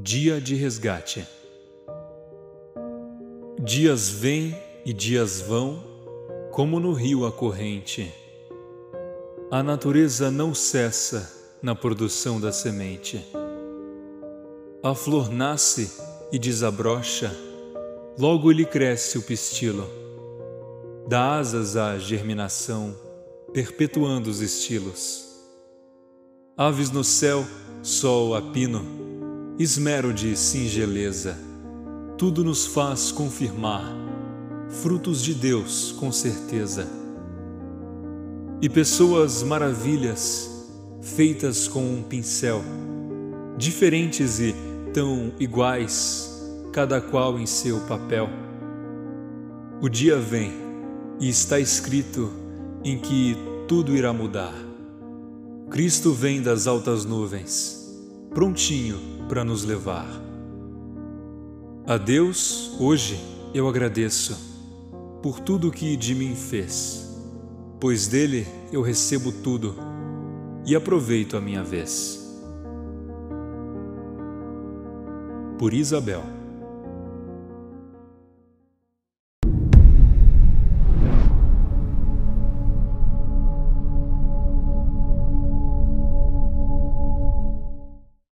Dia de resgate. Dias vêm e dias vão, como no rio a corrente. A natureza não cessa na produção da semente. A flor nasce e desabrocha, logo lhe cresce o pistilo. Dá asas à germinação, perpetuando os estilos. Aves no céu, sol a pino, esmero de singeleza, tudo nos faz confirmar, frutos de Deus com certeza. E pessoas maravilhas, feitas com um pincel, diferentes e tão iguais, cada qual em seu papel. O dia vem e está escrito em que tudo irá mudar. Cristo vem das altas nuvens, prontinho para nos levar. A Deus, hoje, eu agradeço por tudo que de mim fez, pois dele eu recebo tudo e aproveito a minha vez. Por Isabel.